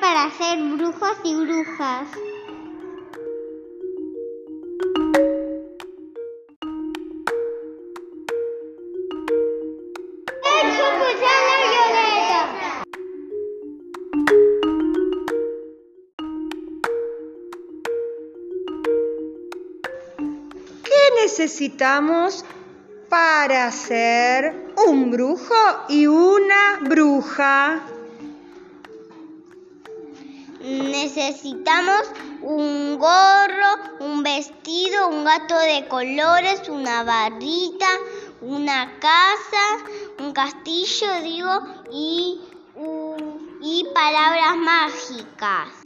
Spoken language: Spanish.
para ser brujos y brujas. ¿Qué necesitamos para ser un brujo y una bruja? Necesitamos un gorro, un vestido, un gato de colores, una barrita, una casa, un castillo, digo, y, y palabras mágicas.